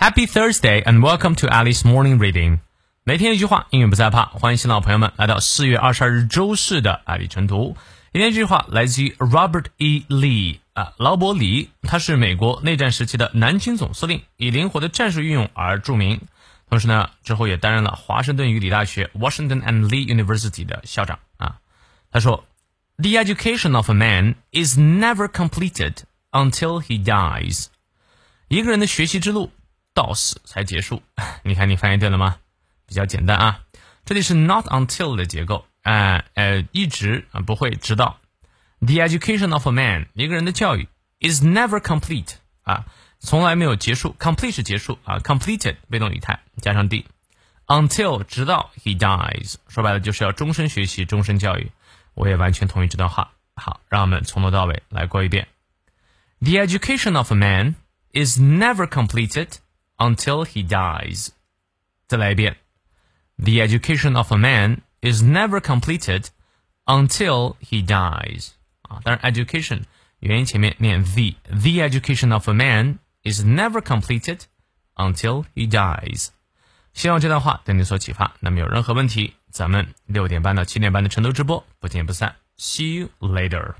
Happy Thursday and welcome to Alice Morning Reading。每天一句话，英语不再怕。欢迎新老朋友们来到四月二十二日周四的爱丽晨读。今天这句话来自于 Robert E. Lee 啊，劳勃·李，他是美国内战时期的南京总司令，以灵活的战术运用而着名。同时呢，之后也担任了华盛顿与理大学 （Washington and Lee University） 的校长啊。他说：“The education of a man is never completed until he dies。”一个人的学习之路。 到死才结束，你看你翻译对了吗？比较简单啊，这里是 not until 的结构，哎呃，一直啊不会直到。The education of a man，一个人的教育 is never complete 啊，从来没有结束。complete 是结束啊，completed 被动语态加上 d。Until 直到 he dies，说白了就是要终身学习，终身教育。我也完全同意这段话。好，让我们从头到尾来过一遍。The education of a man is never completed until he dies. 再来一遍. The education of a man is never completed until he dies. 啊，当然 education 元音前面念 the。The education of a man is never completed until he dies. 希望这段话对你所启发。那么有任何问题，咱们六点半到七点半的晨读直播不见不散。See you later.